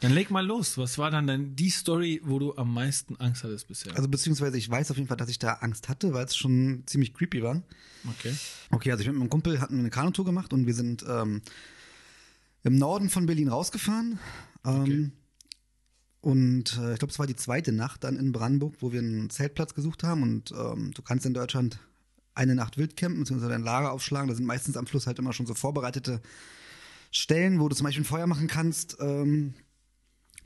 Dann leg mal los. Was war dann denn die Story, wo du am meisten Angst hattest bisher? Also beziehungsweise ich weiß auf jeden Fall, dass ich da Angst hatte, weil es schon ziemlich creepy war. okay. Okay, also ich mit meinem Kumpel hatten eine Kanutour gemacht und wir sind ähm, im Norden von Berlin rausgefahren. Ähm, Okay. Und äh, ich glaube, es war die zweite Nacht dann in Brandenburg, wo wir einen Zeltplatz gesucht haben. Und ähm, du kannst in Deutschland eine Nacht wild campen, beziehungsweise ein Lager aufschlagen. Da sind meistens am Fluss halt immer schon so vorbereitete Stellen, wo du zum Beispiel ein Feuer machen kannst. Ähm,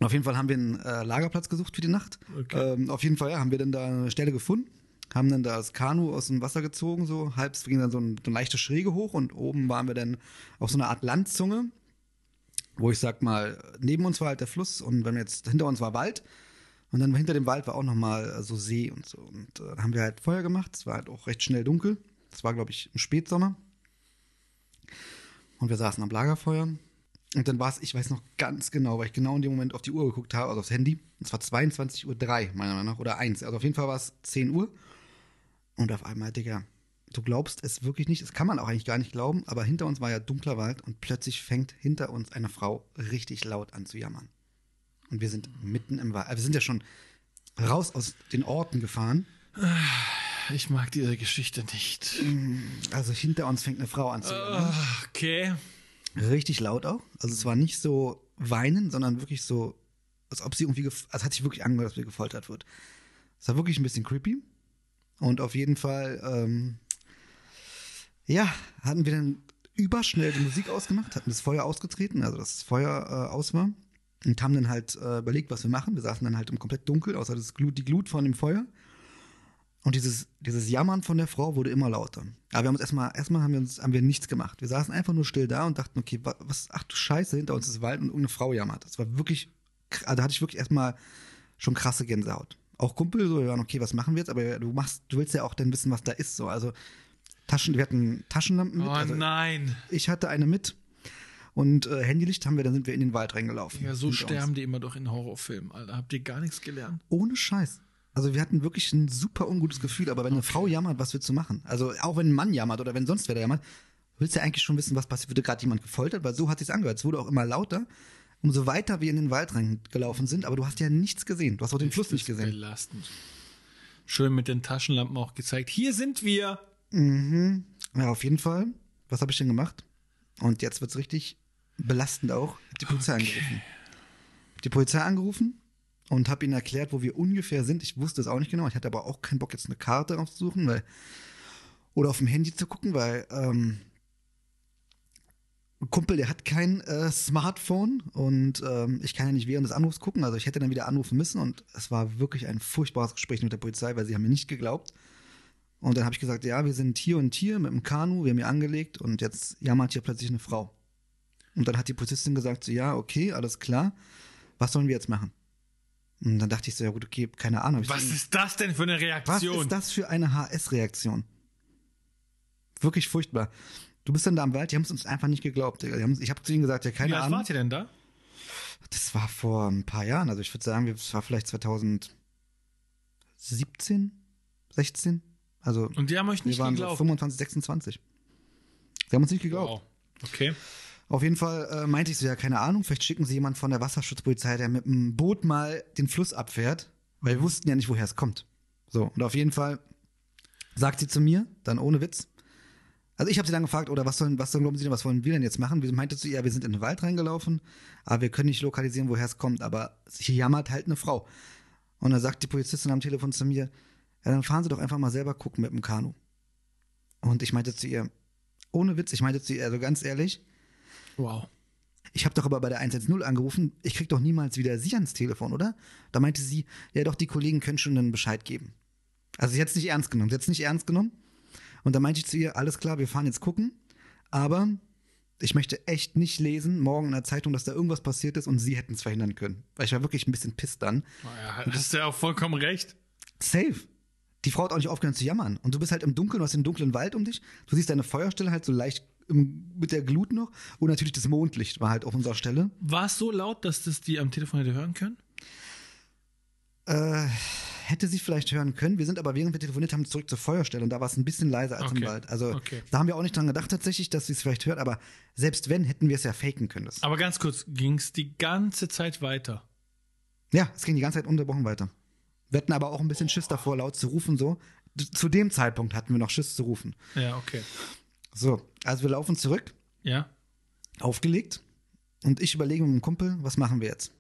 und auf jeden Fall haben wir einen äh, Lagerplatz gesucht für die Nacht. Okay. Ähm, auf jeden Fall ja, haben wir dann da eine Stelle gefunden, haben dann das Kanu aus dem Wasser gezogen, so halb, es ging dann so, ein, so eine leichte Schräge hoch und oben waren wir dann auf so einer Art Landzunge, wo ich sag mal, neben uns war halt der Fluss und wenn wir jetzt hinter uns war Wald und dann hinter dem Wald war auch nochmal äh, so See und so. Und äh, haben wir halt Feuer gemacht, es war halt auch recht schnell dunkel. Es war, glaube ich, im Spätsommer. Und wir saßen am Lagerfeuer. Und dann war es, ich weiß noch ganz genau, weil ich genau in dem Moment auf die Uhr geguckt habe, also aufs Handy. Es war 22.03 Uhr, meiner Meinung nach, oder 1. Also auf jeden Fall war es 10 Uhr. Und auf einmal, Digga, du glaubst es wirklich nicht. Das kann man auch eigentlich gar nicht glauben, aber hinter uns war ja dunkler Wald und plötzlich fängt hinter uns eine Frau richtig laut an zu jammern. Und wir sind mitten im Wald. Also Wir sind ja schon raus aus den Orten gefahren. Ich mag diese Geschichte nicht. Also hinter uns fängt eine Frau an zu jammern. Ah, Okay. Richtig laut auch. Also es war nicht so weinen, sondern wirklich so, als ob sie irgendwie, also hat sich wirklich angehört, dass sie gefoltert wird. Es war wirklich ein bisschen creepy. Und auf jeden Fall, ähm, ja, hatten wir dann überschnell die Musik ausgemacht, hatten das Feuer ausgetreten, also das Feuer äh, aus war. Und haben dann halt äh, überlegt, was wir machen. Wir saßen dann halt im komplett dunkel, außer das Glut, die Glut von dem Feuer. Und dieses, dieses Jammern von der Frau wurde immer lauter. Aber wir haben uns erstmal, erstmal haben wir uns, haben wir nichts gemacht. Wir saßen einfach nur still da und dachten, okay, wa- was, ach du Scheiße, hinter uns ist Wald und irgendeine Frau jammert. Das war wirklich, also da hatte ich wirklich erstmal schon krasse Gänsehaut. Auch Kumpel, so, wir waren, okay, was machen wir jetzt? Aber du machst, du willst ja auch dann wissen, was da ist, so. Also, Taschen, wir hatten Taschenlampen mit. Oh also, nein. ich hatte eine mit. Und äh, Handylicht haben wir, dann sind wir in den Wald reingelaufen. Ja, so Hinter uns. sterben die immer doch in Horrorfilmen, Alter. Habt ihr gar nichts gelernt? Ohne Scheiß. Also wir hatten wirklich ein super ungutes Gefühl, aber wenn eine Frau jammert, was willst du machen? Also auch wenn ein Mann jammert oder wenn sonst wer jammert, willst du ja eigentlich schon wissen, was passiert. Wurde gerade jemand gefoltert? Weil so hat sich's angehört. Es wurde auch immer lauter, umso weiter wir in den Wald reingelaufen sind, aber du hast ja nichts gesehen. Du hast auch den Fluss nicht gesehen. Belastend. Schön mit den Taschenlampen auch gezeigt. Hier sind wir. Ja, auf jeden Fall. Was habe ich denn gemacht? Und jetzt wird's richtig belastend auch. Hab die Polizei angerufen. Hab die Polizei angerufen und habe ihnen erklärt, wo wir ungefähr sind. Ich wusste es auch nicht genau. Ich hatte aber auch keinen Bock, jetzt eine Karte rauszusuchen, weil oder auf dem Handy zu gucken, weil ähm, ein Kumpel, der hat kein äh, Smartphone und ähm, ich kann ja nicht während des Anrufs gucken. Also ich hätte dann wieder anrufen müssen und es war wirklich ein furchtbares Gespräch mit der Polizei, weil sie haben mir nicht geglaubt. Und dann habe ich gesagt, ja, wir sind hier und hier mit dem Kanu, wir haben hier angelegt und jetzt jammert hier plötzlich eine Frau. Und dann hat die Polizistin gesagt, so, ja, okay, alles klar, was sollen wir jetzt machen? Und dann dachte ich so, ja gut, okay, keine Ahnung. Was ist das denn für eine was Reaktion? ist das für eine HS-Reaktion? Wirklich furchtbar. Du bist dann da am Wald, die haben es uns einfach nicht geglaubt. Die ich habe zu ihnen gesagt, ja, Wie keine alt Ahnung. wart ihr denn da? Das war vor ein paar Jahren. Also ich würde sagen, das war vielleicht 2017, 16. Also Und die haben euch wir nicht waren so geglaubt. 25, 26. Sie haben uns nicht geglaubt. Wow. Okay. Auf jeden Fall äh, meinte ich so, ja, keine Ahnung, vielleicht schicken sie jemand von der Wasserschutzpolizei, der mit einem Boot mal den Fluss abfährt, weil wir wussten ja nicht, woher es kommt. So, und auf jeden Fall sagt sie zu mir, dann ohne Witz. Also ich habe sie dann gefragt, oder was sollen, was sollen, glauben Sie denn, was wollen wir denn jetzt machen? Sie meinte zu ihr, ja, wir sind in den Wald reingelaufen, aber wir können nicht lokalisieren, woher es kommt, aber hier jammert halt eine Frau. Und dann sagt die Polizistin am Telefon zu mir, ja, dann fahren Sie doch einfach mal selber gucken mit dem Kanu. Und ich meinte zu ihr, ohne Witz, ich meinte zu ihr, also ganz ehrlich, Wow. ich habe doch aber bei der 110 angerufen, ich krieg doch niemals wieder Sie ans Telefon, oder? Da meinte sie, ja doch, die Kollegen können schon einen Bescheid geben. Also sie hat es nicht ernst genommen, sie hat es nicht ernst genommen. Und da meinte ich zu ihr, alles klar, wir fahren jetzt gucken, aber ich möchte echt nicht lesen, morgen in der Zeitung, dass da irgendwas passiert ist und sie hätten es verhindern können. Weil ich war wirklich ein bisschen pisst dann. Naja, hast du ja auch vollkommen recht. Safe. Die Frau hat auch nicht aufgehört zu jammern. Und du bist halt im Dunkeln, du hast den dunklen Wald um dich. Du siehst deine Feuerstelle halt so leicht mit der Glut noch. Und natürlich das Mondlicht war halt auf unserer Stelle. War es so laut, dass das die am Telefon hätte hören können? Äh, hätte sie vielleicht hören können. Wir sind aber, während wir telefoniert haben, zurück zur Feuerstelle und da war es ein bisschen leiser als Okay. im Wald. Also Okay. da haben wir auch nicht dran gedacht tatsächlich, dass sie es vielleicht hört, aber selbst wenn, hätten wir es ja faken können. Das. Aber ganz kurz, ging es die ganze Zeit weiter? Ja, es ging die ganze Zeit unterbrochen weiter. Wir hatten aber auch ein bisschen Schiss davor, laut zu rufen, so. Zu dem Zeitpunkt hatten wir noch Schiss zu rufen. Ja, okay. So, also wir laufen zurück, Ja? aufgelegt und ich überlege mit dem Kumpel, was machen wir jetzt?